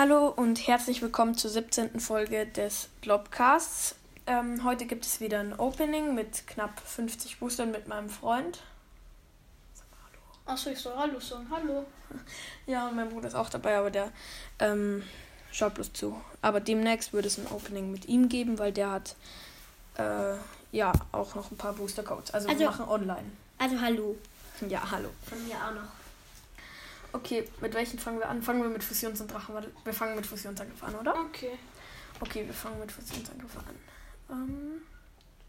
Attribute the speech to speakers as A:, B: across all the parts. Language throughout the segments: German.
A: Hallo und herzlich willkommen zur 17. Folge des Blobcasts. Ähm, heute gibt es wieder ein Opening mit knapp 50 Boostern mit meinem Freund.
B: Achso, ich soll Hallo sagen. Hallo.
A: Ja, und mein Bruder ist auch dabei, aber der ähm, schaut bloß zu. Aber demnächst wird es ein Opening mit ihm geben, weil der hat äh, ja auch noch ein paar Booster-Codes. Also, wir
C: Also-
A: machen online.
C: Also hallo.
A: Ja, hallo.
C: Von mir auch noch.
A: Okay, mit welchen fangen wir an? Fangen wir mit Fusions- und Drachen. Warte, Wir fangen mit Fusionsangriff an, oder?
B: Okay.
A: Okay, wir fangen mit Fusionsangriff an. Ähm,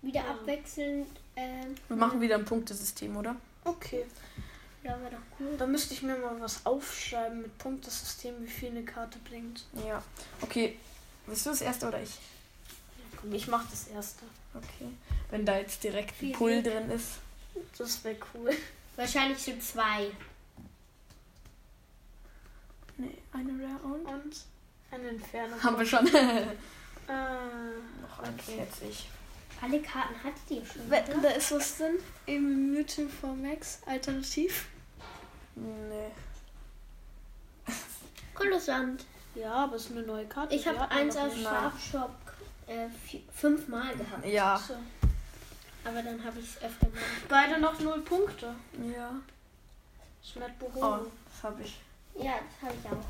C: Wieder abwechselnd. Ähm,
A: wir machen wieder ein Punktesystem, oder?
B: Okay.
C: Ja, wäre doch cool.
B: Da müsste ich mir mal was aufschreiben mit Punktesystem, wie viel eine Karte bringt.
A: Ja. Okay, willst du das erste oder ich?
B: Ich mach das erste.
A: Okay. Wenn da jetzt direkt ein Pull drin ist.
B: Das wäre cool.
C: Wahrscheinlich so zwei.
A: Nee, eine Rare und.
B: Und eine Entfernung.
A: Haben wir schon.
B: Äh,
A: Noch 41.
C: Alle Karten hattet ihr schon.
B: wetten, da ist was drin? Eben Mewtwo for Max, alternativ.
A: Nee.
C: Kolossant.
B: Ja, aber es ist eine neue Karte.
C: Ich habe eins aus. Schafshop äh, vi- fünfmal gehabt.
A: Ja.
B: So.
C: Aber dann habe ich es öfter mal.
B: Beide noch null Punkte.
A: Ja.
B: Smet
A: Oh, das habe ich.
C: Ja, das habe ich auch.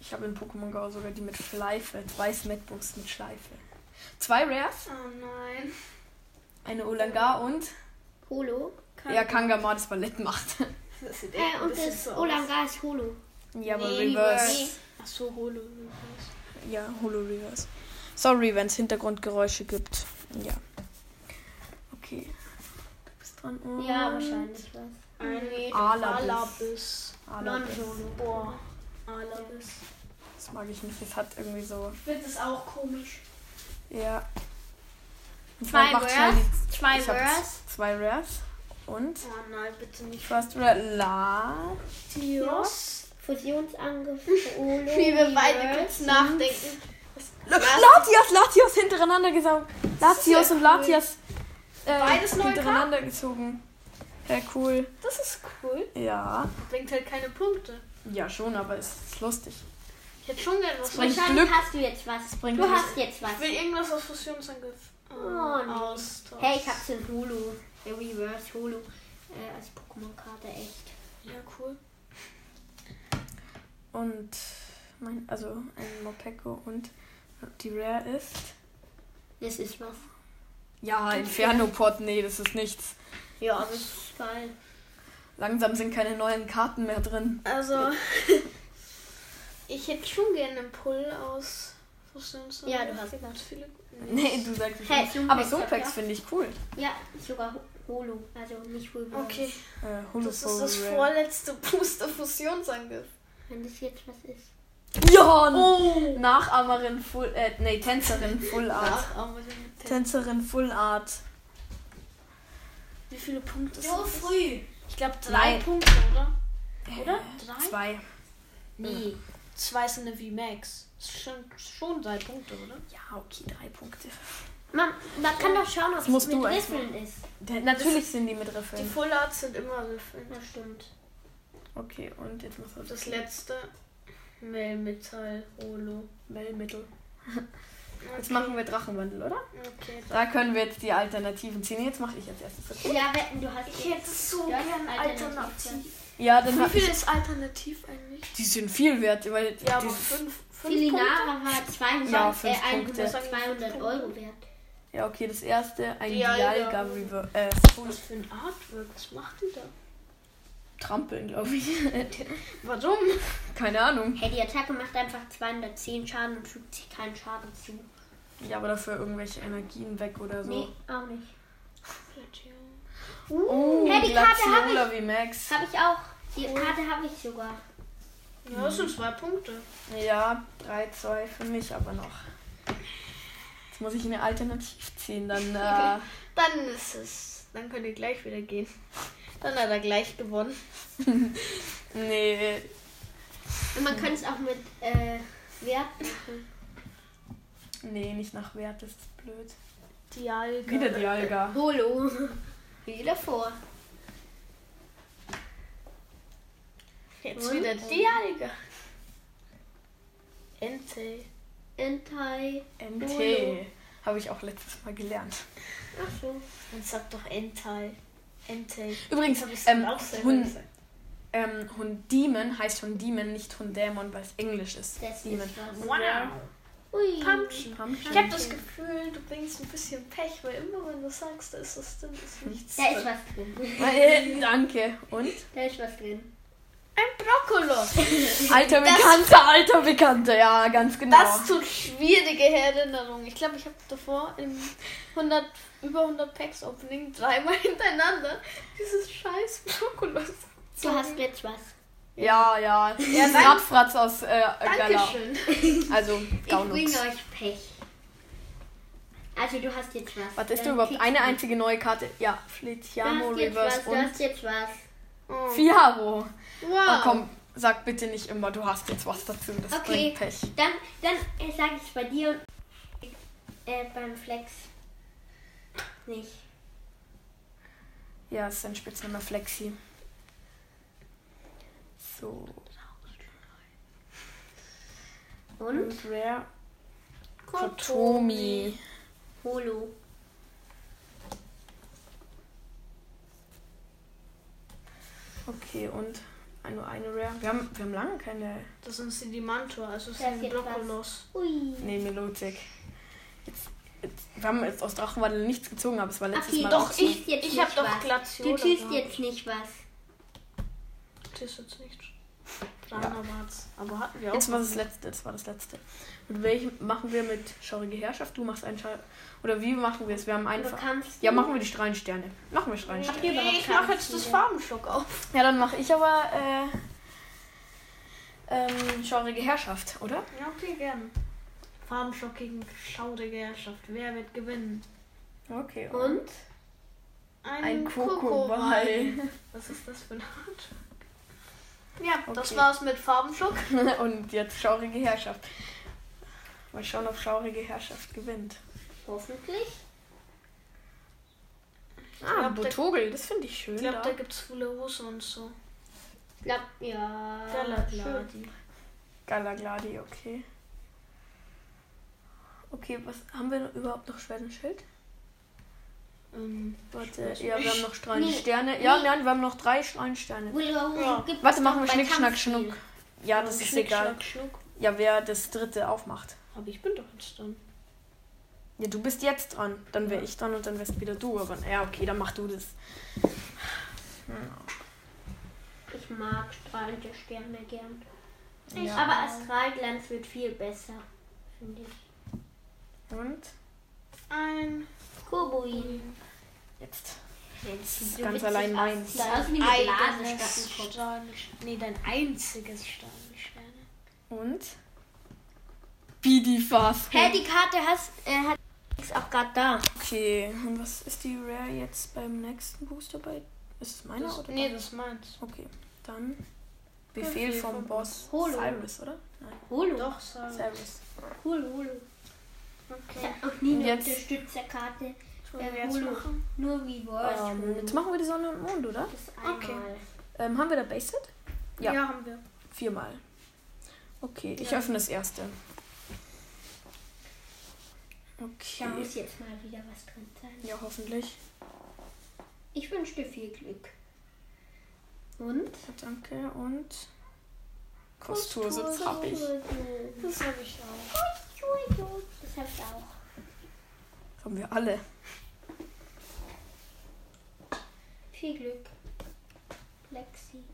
A: Ich habe in Pokémon Go sogar die mit Schleife. Zwei Smetbooks mit Schleife. Zwei Rares.
B: Oh nein.
A: Eine Olangar und.
C: Holo.
A: Ja, Kangama das Ballett macht.
B: Das sieht echt
C: Äh, und das
B: so aus.
C: Olanga ist Holo.
A: ja, aber
C: Nee,
A: Reverse.
C: Nee.
B: Ach so, Holo.
A: Ja, Holo Reverse. Sorry, wenn es Hintergrundgeräusche gibt. Ja. Okay. Du bist dran. Und
C: Ja, wahrscheinlich was.
B: Ein
A: Alabis.
B: Alabis. Boah. Alabis.
A: Das mag ich nicht. Das hat irgendwie so.
B: Ich finde das auch komisch.
A: Ja.
C: Zwei Rares. Zwei Rares.
A: Zwei Rares. Und
B: Oh nein, bitte nicht.
A: First Rare Latios.
B: Tios.
C: Fusionsangriff.
B: Wie wir beide kurz nachdenken.
A: Latios, Latios hintereinander gesaugt. Latios und. Latias äh,
B: Beides neue
A: hintereinander gezogen. Ja, cool.
B: Das ist cool.
A: Ja.
B: Bringt halt keine Punkte.
A: Ja, schon, aber es ist lustig.
B: Ich hätte schon gerne was.
A: bringt
C: Wahrscheinlich
A: Glück.
C: hast du jetzt was.
A: bringt
C: du
A: Glück.
C: hast jetzt was.
B: Ich will irgendwas aus Fusionsangriff.
C: Oh, nee.
B: Austausch.
C: Hey, ich hab's in Holo. Der Reverse Holo. Äh, als Pokémon-Karte echt.
B: Ja, cool.
A: Und mein, also ein Mopeko und die Rare ist.
C: Das ist was.
A: Ja, Inferno-Pot, nee, das ist nichts.
C: Ja, das ist geil.
A: Langsam sind keine neuen Karten mehr drin.
B: Also, ich hätte schon gerne einen Pull aus Fusionsangriff.
C: Ja, du hast
B: Gibt
C: was.
B: viele.
A: Nee, du sagst es
C: Hey,
A: nicht. Aber
C: auch.
A: finde ich cool.
C: Ja, sogar Ho- Holo. Also nicht Reverse.
B: Okay,
A: Äh,
B: das ist das vorletzte Booster Fusionsangriff.
C: Wenn das jetzt was ist.
A: Ja,
B: Oh!
A: Nachahmerin Full, äh, nee, Tänzerin Full Art. Tänzerin Full Art.
B: Wie viele Punkte
C: So
B: sind das?
C: früh.
B: Ich glaube drei
A: Nein.
B: Punkte, oder? Oder? Drei?
A: Zwei.
C: Nee.
B: Zwei sind eine V-Max. Schon, schon drei Punkte, oder?
A: Ja, okay, drei Punkte.
C: Man, man kann doch schauen, ob
A: Das
C: es mit Riffeln ist.
A: Der, natürlich sind die mit
B: Die
A: Riffeln.
B: Full Arts sind immer Riffeln.
C: Das stimmt.
A: Okay, und jetzt du
B: Das letzte. Melmetall, Holo.
A: Melmittel. Jetzt machen wir Drachenwandel, oder?
B: Okay.
A: Da können wir jetzt die Alternativen ziehen. Jetzt mache ich als erstes. Okay?
C: Ja, wetten, du hast
B: Ich
C: jetzt-
B: hätte so
C: du hast
B: gern
C: Alternativ.
B: alternativ.
A: Ja, dann
B: Wie viel ist alternativ eigentlich?
A: Die sind viel wert, weil
B: Ja, aber fünf, fünf Punkte.
C: Filinara war 200,
A: Ja,
C: äh,
A: fünf
C: 100,
A: Punkte.
C: 200 Euro wert.
A: Ja, okay, das erste, ein
B: Dialga.
A: Dialga Rever äh,
B: Was für ein Artwork? Was macht die da?
A: Trampeln, glaube ich.
B: Warum?
A: Keine Ahnung.
C: Hey, die Attacke macht einfach 210 Schaden und fügt sich keinen Schaden zu.
A: Ja, aber dafür irgendwelche Energien weg oder so.
C: Nee, auch nicht.
A: Oh,
C: Hey, die Karte hab
A: Glaciola wie Max.
C: Habe ich auch. Die Karte habe ich sogar.
B: Ja, das sind zwei Punkte.
A: Ja, 3, 2 für mich aber noch. Jetzt muss ich eine Alternativ ziehen, dann äh,
B: Dann ist es. Dann könnt ihr gleich wieder gehen. Dann hat er gleich gewonnen.
A: nee,
C: Und man kann es auch mit äh, Wert machen.
A: nee, nicht nach Wert, das ist blöd.
B: Dialga.
A: Wieder Dialga.
C: Holo. Wie davor.
B: Jetzt
C: Und?
B: wieder Dialga. Entei.
C: Entei.
A: NT. Habe ich auch letztes Mal gelernt.
C: Ach so.
B: Dann sag doch Entei. Entei.
A: Übrigens, ähm, Hund, ähm, Hundemon heißt Hundemon, nicht Hundämon, weil es Englisch ist.
C: Das
A: Demon.
B: Wow.
C: Ui.
B: Pumpkin.
A: Pumpkin.
B: Ich habe das Gefühl, du bringst ein bisschen Pech, weil immer wenn du sagst, da ist was drin, ist nichts
C: Da ist
B: drin.
C: was drin.
A: Äh, danke. Und?
C: Da ist was drin.
B: Ein Brokkolos.
A: Alter Bekannter, alter Bekannter. Ja, ganz genau.
B: Das tut schwierige Erinnerungen. Ich glaube, ich habe davor im 100, über 100 Packs Opening dreimal hintereinander dieses scheiß Brokkolos.
C: Du hast jetzt was.
A: ja, ja.
B: Ja,
A: Ja,
B: nein.
A: Radfratz aus äh.
B: Dankeschön.
A: Also,
C: Ich
A: Gaunux.
C: bringe euch Pech. Also du hast jetzt was.
A: Was ist da überhaupt? Eine
C: du-
A: einzige neue Karte. Ja,
C: Du jetzt
A: Reverse
C: was, du
A: und
C: hast jetzt was.
B: Oh.
A: Fiaro.
B: Wow.
A: Oh, komm, sag bitte nicht immer, du hast jetzt was dazu. Das
C: Okay.
A: bringt Pech.
C: Dann, dann äh, sage ich es bei dir und äh, beim Flex nicht.
A: Ja, ist sein Spitzname Flexi. So.
C: Und?
A: Und Rare.
B: Kotomi.
A: Kotomi.
C: Holo.
A: Okay, und nur eine Rare. Wir haben, wir haben lange keine.
B: Das sind Sedimantor, also es
C: Das
B: sind
C: ist.
B: Brokkolos.
C: Ui.
A: Nee, Melotik. Jetzt, jetzt, wir haben jetzt aus Drachenwandel nichts gezogen, aber es war letztes
C: Okay,
A: Mal
C: doch,
A: auch so.
C: ich jetzt
B: Ich habe doch. Glaciole.
C: Du tust jetzt nicht was.
B: Das ist jetzt nicht. Brahmawarz. Aber hatten wir auch.
A: Jetzt war das letzte, das war das letzte. Und welchen machen wir mit Schaurige Herrschaft? Du machst einen Schau Oder wie machen wir es? Wir haben einfach. Ja, machen wir die Strahlensterne. Machen wir Strahlensterne.
B: Nee, ich mache jetzt das Farbenschock auf.
A: Ja, dann mache ich aber äh, ähm, Schaurige Herrschaft, oder?
B: Ja, okay, gern. Farbenschock gegen schaurige Herrschaft. Wer wird gewinnen?
A: Okay.
C: Und?
A: Ein
B: Kokoball.
A: Kokoball.
B: Was ist das für ein Art? Ja, das
A: Okay.
B: war's mit Farbenschock.
A: Und jetzt Schaurige Herrschaft. Mal schauen, ob Schaurige Herrschaft gewinnt.
C: Hoffentlich.
A: Ah,
B: glaub,
A: Botogel, das finde ich schön.
B: Ich glaube,
A: da.
B: da gibt's Fulerose und so.
C: Ja. schön.
B: Galagladi.
A: Galagladi, okay. Okay, was haben wir überhaupt noch Schwert und Schild?
B: Ähm,
A: Warte, ja, wir haben noch strahlende
C: Nee,
A: Sterne. Ja,
C: nee.
A: nein, wir haben noch drei strahlende Sterne.
B: Ja.
A: Warte, machen wir Schnick, Schnack. Schnuck. Ja, das ist
B: Schnick,
A: egal.
B: Schnack, Schnuck.
A: Ja, wer das dritte aufmacht.
B: Aber ich bin doch jetzt dran.
A: Ja, du bist jetzt dran. Dann wäre ich dran und dann wärst wieder du. Aber ja, okay, dann mach du das.
C: Ich mag strahlende Sterne gern.
A: Ja.
C: Aber Astralglanz wird viel besser, finde ich.
A: Und
B: Ein
C: Koboin.
A: jetzt.
C: Jetzt
A: ganz allein meins.
C: Sieht aus wie eine
B: Nee, dein einziges Sternensterne.
A: Und? Bidifast.
C: Hä, die Karte hast, äh, hat ist auch gerade da.
A: Okay, und was ist die Rare jetzt beim nächsten Booster bei? Ist es meiner
B: Das,
A: oder?
B: nee, das ist meins.
A: Okay, dann Befehl
B: Befehl
A: vom
B: vom
A: Boss
C: Holo.
A: Cyrus, oder? Nein,
C: Holo.
B: Doch, sag.
A: Cyrus.
C: Holo, Holo. Ich
B: Okay.
C: habe noch nie eine
A: Jetzt-
C: Unterstützerkarte. Äh? Nur wie
A: Ähm,
C: Holo.
A: jetzt machen wir die Sonne und Mond, oder?
B: Okay.
A: Ähm, haben wir da Base-Set? Ja.
B: Ja. haben wir.
A: Viermal. Okay, ich
B: Ja.
A: öffne das erste.
C: Da
A: Okay.
C: muss jetzt mal wieder was drin sein.
A: Ja, hoffentlich.
C: Ich wünsche dir viel Glück. Und?
A: Danke und Kostursitz habe ich.
B: Das habe ich auch.
C: Ich auch.
A: Haben wir alle.
C: Viel Glück. Lexi.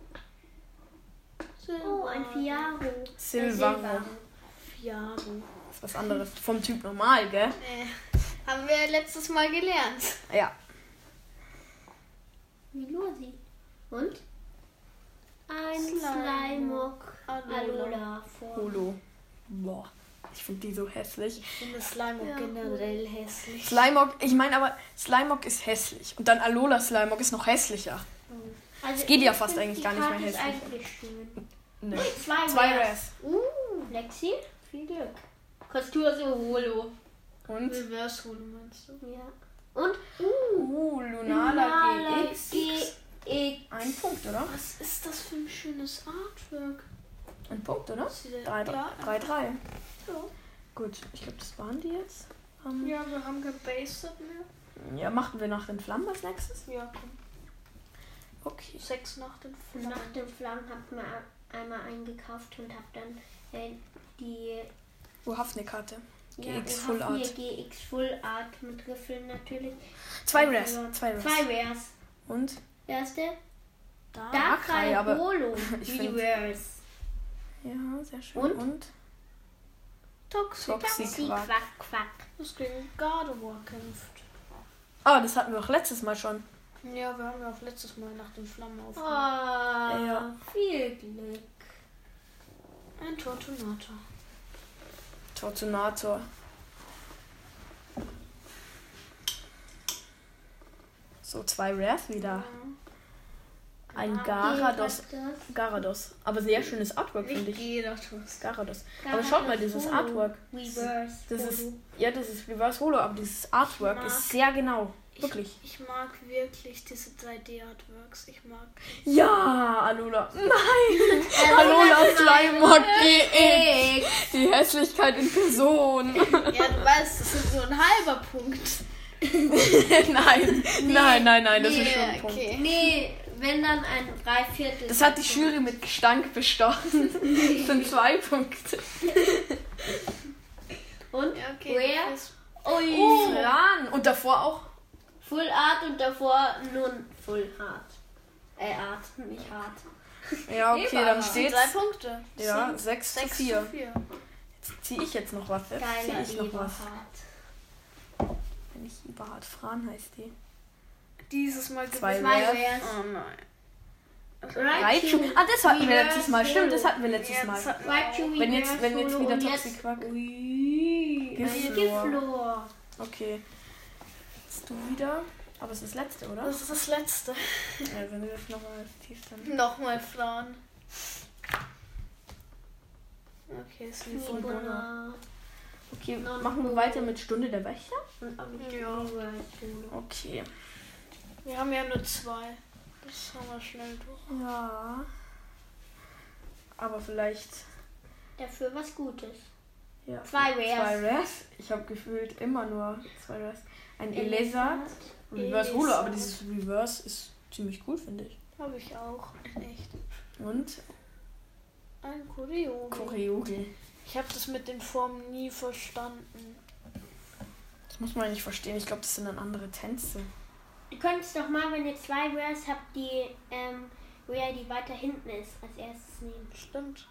C: Oh, ein Fiaro.
A: Silvaro.
B: Fiaro.
A: Das ist was anderes. Vom Typ normal, gell?
B: Nee. Haben wir letztes Mal gelernt.
A: Ja.
C: Milosi. Und? Ein.
B: Slimemock Alola.
A: Holo. Boah. Ich finde die so hässlich.
B: Ich finde Slime
C: Ja,
B: generell hässlich.
A: Slimog, ich meine aber, Slimog ist hässlich. Und dann Alola Slimog ist noch hässlicher.
C: Also
A: Es geht ja fast eigentlich gar nicht
C: Karte
A: mehr
C: ist
A: hässlich.
C: eigentlich schön.
A: Nee.
C: Zwei,
A: Zwei
C: Rares. Uh, Lexi, viel Glück. Kostur so Holo.
A: Und?
B: Reverse Holo meinst du?
C: Ja. Und? Uh,
A: Uh, Lunala
C: Lunala
A: GX.
C: GX.
A: Ein Punkt, oder?
B: Was ist das für ein schönes Artwork?
A: Ein Punkt, oder?
B: Ist die-
A: 3-3.
B: Ja.
A: 3-3.
B: Ja.
A: Gut, ich glaube, das waren die jetzt. Ähm,
B: Ja, wir haben kein mehr.
A: ja, machen wir nach den Flammen als nächstes?
B: Ja, komm.
A: Okay.
B: Sechs nach den Flammen.
C: nach den Flammen ich mir einmal eingekauft und hab dann äh, die
A: Wo habt eine Karte?
C: ja,
A: GX
C: hab
A: Full Art.
C: GX Full Art mit Riffeln natürlich.
A: Zwei Rares. Zwei Rares.
C: Zwei Rares.
A: Und?
C: Erste
B: Da.
A: Darkrai, aber
C: Holo
A: ich find-
C: Reverse.
A: Ja, sehr schön.
C: Und?
A: Und?
B: Toxic.
A: Toxic. Quack.
C: Quack Quack.
B: Das gegen Gardevoir kämpft.
A: Ah, das hatten wir auch letztes Mal schon.
B: Ja, wir haben ja auch letztes Mal nach den Flammen
C: Oh,
B: aufgenommen.
A: Ja.
C: viel Glück.
B: Ein Tortunator.
A: Tortunator. So, zwei Rares wieder. Ein Garados.
C: Garados.
A: Aber sehr schönes Artwork, finde ich. Garados. Aber schaut mal, dieses. Artwork.
C: Reverse.
A: Das ist, ja, das ist Reverse Holo, aber dieses Artwork
B: mag-
A: ist sehr genau. Wirklich.
B: Ich, ich mag wirklich diese 3D-Artworks. Ich mag.
A: Ja, Alula. Nein! Alula Slimer GX. Die Hässlichkeit in Person.
B: Ja, du weißt, das ist so ein halber Punkt.
A: nein, nein, nein, nein, das ist schon ein
B: Nee,
A: Punkt.
B: okay.
C: Nee, wenn dann ein Dreiviertel.
A: Das hat die Jury mit Gestank bestochen. Das sind zwei Punkte.
C: Und
B: Ja, okay.
C: Rare?
B: Das-
C: Ui.
A: Oh, Fran. Und davor auch.
C: Full Art und davor nun Full Hart. Äh, Art, nicht hart.
A: Ja, okay, dann
B: Das sind
A: steht's.
B: drei Punkte. Das
A: Ja,
B: sind
A: 6 zu
B: sechs
A: 4.
B: zu 4.
A: Jetzt ziehe ich jetzt noch was. Jetzt ziehe ich noch was. Wenn ich Eberhard Fran heißt die.
B: Dieses Mal
A: Zwei. Rares.
B: Oh nein.
A: Raichu. Ah, das hatten wir letztes Mal. Stimmt, das hatten wir letztes Mal.
C: Raichu.
A: Wenn jetzt- wenn jetzt wieder Toxic Quack-
C: Ui.
A: Giflor.
C: Giflor.
A: Okay. Jetzt du wieder. Aber es ist das letzte, oder?
B: Das ist das letzte.
A: Ja, wenn du jetzt nochmal tief dann.
B: Nochmal Fran. Okay, ist wie von
C: Fibona.
A: Okay, machen wir weiter mit Stunde der Wächter?
B: Ja.
A: Okay.
B: Wir haben ja nur zwei. Das haben wir schnell durch.
A: Ja. Aber vielleicht.
C: Dafür was Gutes.
A: Ja,
C: Zwei
A: Zwei
C: Rares.
A: Rares. Ich habe gefühlt immer nur zwei Rares. Ein Elesa. Reverse. Holo, aber dieses Reverse ist ziemlich cool, finde ich.
B: Habe ich auch. Echt.
A: Und
B: Ein Kurio.
A: Choreogi.
B: Ich habe das mit den Formen nie verstanden.
A: Das muss man nicht verstehen. Ich glaube, das sind dann andere Tänze.
C: Du könntest doch mal, wenn ihr zwei Rares habt, die ähm, Rare, die weiter hinten ist, als erstes nehmen.
B: Stimmt.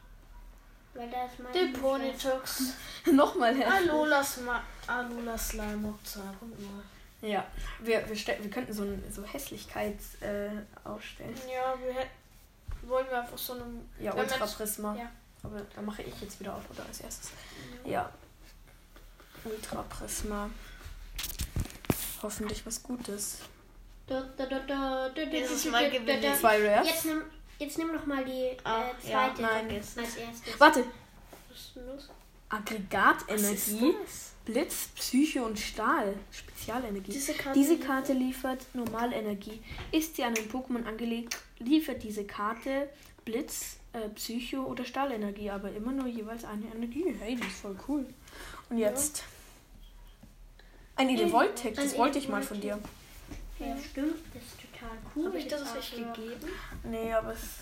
C: Weil da ist mein
B: Den Ponytox.
A: Nochmal her.
B: Alola, Sma Alola Slime 2.0.
A: Ja, wir, wir, wir könnten so, ein, so Hässlichkeits äh, ausstellen.
B: Ja, wir hätten. Wollen wir einfach so eine.
A: Ja, Ultra Prisma.
B: ja.
A: Aber da mache ich jetzt wieder auf, oder als erstes. Ja. Ultra Prisma. Hoffentlich was Gutes.
B: Dieses Mal gewinne.
A: Zwei Rares.
C: Jetzt nimm, jetzt nimm doch mal die
B: Ah,
C: äh,
B: ja,
C: zweite
A: nein,
C: als erstes.
A: Warte.
B: Was ist denn los?
A: Aggregatenergie, Blitz, Psyche und Stahl. Spezialenergie.
B: Diese Karte.
A: Diese Karte liefert Normalenergie. Ist sie an ein Pokémon angelegt, liefert diese Karte Blitz, äh, Psycho oder Stahlenergie, aber immer nur jeweils eine Energie. Hey, die ist voll cool. Und jetzt ein Elevoltec, das
C: Ein
A: wollte ich mal von dir.
C: Ja, stimmt, das ist total cool.
B: Habe ich das
C: Artwork.
B: gegeben?
A: Nee, aber ist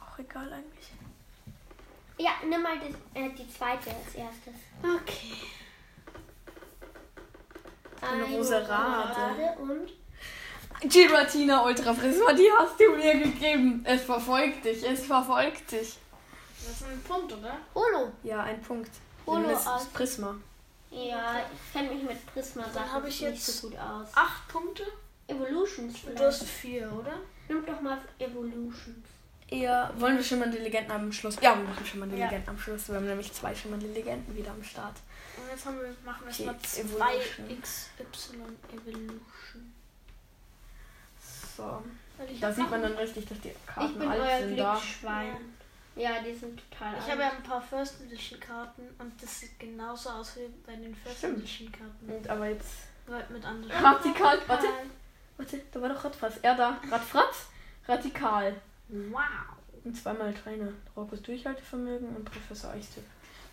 A: auch egal eigentlich.
C: Ja, nimm mal das, äh, die zweite als erstes.
B: Okay.
A: Eine
C: Eine
A: Roserade.
C: und
A: Giratina Ultra Prisma, die hast du mir gegeben. Es verfolgt dich, es verfolgt dich.
B: Das ist ein Punkt, oder?
C: Holo.
A: Ja, ein Punkt.
C: Holo
A: Das
C: aus-
A: ist Prisma.
C: Ja, ich kenne mich mit Prisma
B: Dann hab ich
C: nicht
B: jetzt-
C: so gut aus.
B: Acht Punkte?
C: Evolutions
B: Und du hast
C: vielleicht.
B: vier, oder?
C: Nimm doch mal Evolutions.
A: Ja, wollen wir schimmernde Legenden am Schluss? Ja, wir machen schimmernde
B: Ja.
A: Legenden am Schluss. Wir haben nämlich zwei schimmernde Legenden wieder am Start.
B: Und jetzt haben wir, machen wir erstmal zwei. XY Evolution.
A: So.
B: Ich
A: Da
B: hab
A: sieht man dann richtig, dass die
C: Ich
A: Karten
C: bin
A: alt
C: euer
A: sind da.
C: Glücksschwein. Ja, die sind total
B: Ich
C: alt.
B: habe ja ein paar First Edition Karten und das sieht genauso aus wie bei den First. Edition Karten.
A: Und aber jetzt.
B: Mit anderen.
A: Radikal. Warte, warte, da war doch Radfratz. Er da. Radfratz? Radikal.
B: Wow.
A: Und zweimal Trainer. Rockos Durchhaltevermögen und Professor Eichstift.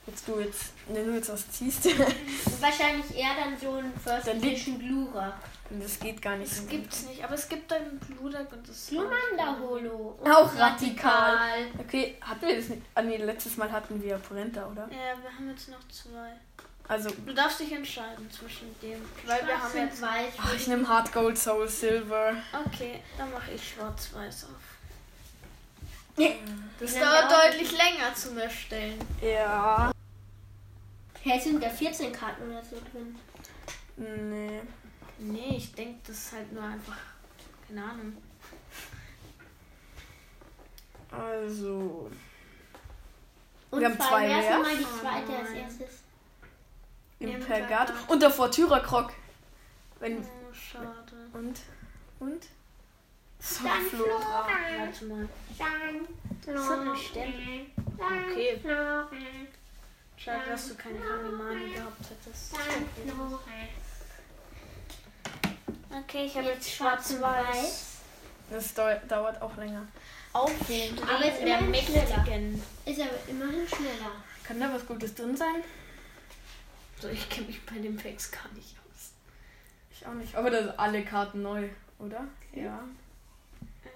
A: Jetzt du jetzt, wenn du jetzt was ziehst,
C: Wahrscheinlich eher dann so ein First
A: Dann
C: Edition Glurak.
A: das geht gar nicht.
B: Das gibt's nicht, aber es gibt einen Bludak und das.
C: Glumanda Holo.
A: Auch radikal. Okay, hatten wir das nicht? Ah nee, letztes Mal hatten wir Porenta, oder?
B: Ja, wir haben jetzt noch zwei.
A: Also,
B: Du darfst dich entscheiden zwischen dem. Weil wir haben jetzt.
C: weiß.
A: ach, ich nehme Hard Gold, Soul, Silver.
B: Okay, dann mache ich schwarz-weiß auf. Das
C: Ja,
B: dauert
C: ja.
B: deutlich länger zum Erstellen.
A: Ja.
C: Hey, sind da 14 Karten oder so drin?
A: Nee.
B: Nee, ich denke, das ist halt nur einfach. Keine Ahnung.
A: Also.
C: Und
A: Wir haben zwei
C: wer ist
A: mehr.
C: mal die
B: Oh
C: zweite als
B: nein.
C: erstes?
A: Impergat.
B: Impergat.
A: Und davor Tyrakrok. Wenn.
B: Oh, schade.
A: Und? Und? So,
C: Dann
A: Flo.
C: Flora.
B: Warte mal.
C: Dann. Dann
B: Okay.
C: Flora.
B: Schade, dass du keine Kamimani gehabt hättest.
C: Dann Flora.
B: Okay, ich habe
C: Jetzt
B: jetzt
C: schwarz und
B: schwarz-weiß.
A: Das dau dauert auch länger.
B: Aufstehen
C: Aber es ist immerhin schneller. Ist aber immerhin schneller.
A: Kann da was Gutes drin sein?
B: So, ich kenne mich bei den Packs gar nicht aus.
A: Ich auch nicht. Aber da sind alle Karten neu, oder? Ja.
B: Äh,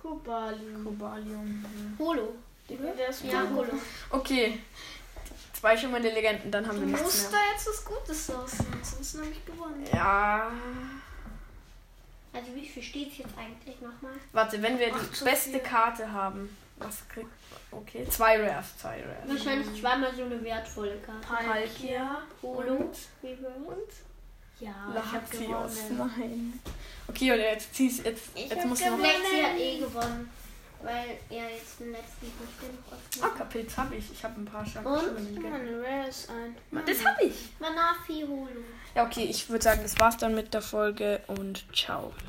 B: Kubalium.
A: Kobalium. ja.
C: Holo. Ja,
B: gut.
C: Holo.
A: Okay. Zwei schimmernde Legenden, dann haben
B: Du
A: wir nichts
B: musst
A: mehr.
B: da jetzt was Gutes ausnehmen, sonst habe ich gewonnen.
A: Ja.
C: Also wie viel steht es jetzt eigentlich nochmal?
A: Warte, wenn wir
B: Ach,
A: die beste
B: viel.
A: Karte haben, was kriegt. Okay, zwei Rares, zwei Rares.
C: Wahrscheinlich zweimal so eine wertvolle Karte.
A: Palkia
C: Holo.
A: und
C: Reverse.
B: Ja,
A: Latios. Nein. Okay, und jetzt ziehst jetzt,
C: Ich
A: jetzt
C: hab
A: musst du noch.
C: gewonnen. Lexi hat eh gewonnen. Weil er jetzt den letzten nicht genug
A: Ah, Kapitz habe ich. Ich habe ein paar starke
C: Und?
B: mal, Rare ist ein.
A: Das habe ich.
C: Manafi Holo.
A: Ja, okay, ich würde sagen, das war's dann mit der Folge und ciao.